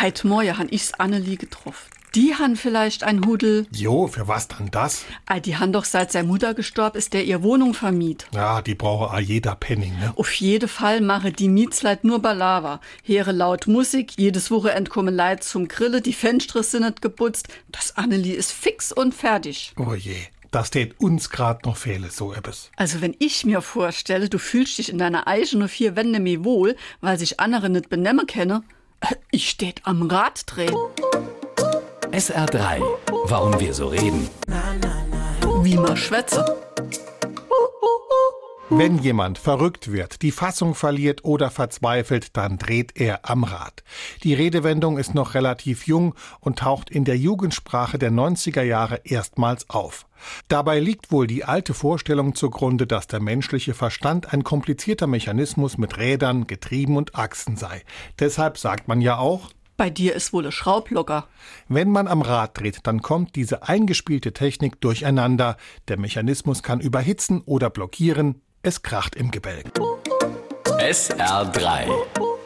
Heit Morgen han ich's Annelie getroffen. Die han vielleicht ein Hudel. Jo, für was dann das? Ah, die han doch seit seine Mutter gestorben ist, der ihr Wohnung vermiet. Ja, die brauche a jeder Penning, ne? Auf jeden Fall mache die Mietsleit nur Balava. Here laut Musik, jedes Woche entkommen Leid zum Grille, die Fenster sind nicht geputzt. Das Annelie ist fix und fertig. Oh je, das tät uns grad noch fehle, so etwas. Also wenn ich mir vorstelle, du fühlst dich in deiner eigenen vier Wände mir wohl, weil sich andere nicht benehmen kenne, ich steht am Rad drehen. SR3. Warum wir so reden. Wie man schwätze. Wenn jemand verrückt wird, die Fassung verliert oder verzweifelt, dann dreht er am Rad. Die Redewendung ist noch relativ jung und taucht in der Jugendsprache der 90er Jahre erstmals auf. Dabei liegt wohl die alte Vorstellung zugrunde, dass der menschliche Verstand ein komplizierter Mechanismus mit Rädern, Getrieben und Achsen sei. Deshalb sagt man ja auch, Bei dir ist wohl ein Schraublocker. wenn man am Rad dreht, dann kommt diese eingespielte Technik durcheinander. Der Mechanismus kann überhitzen oder blockieren. Es kracht im Gebälk. SR3.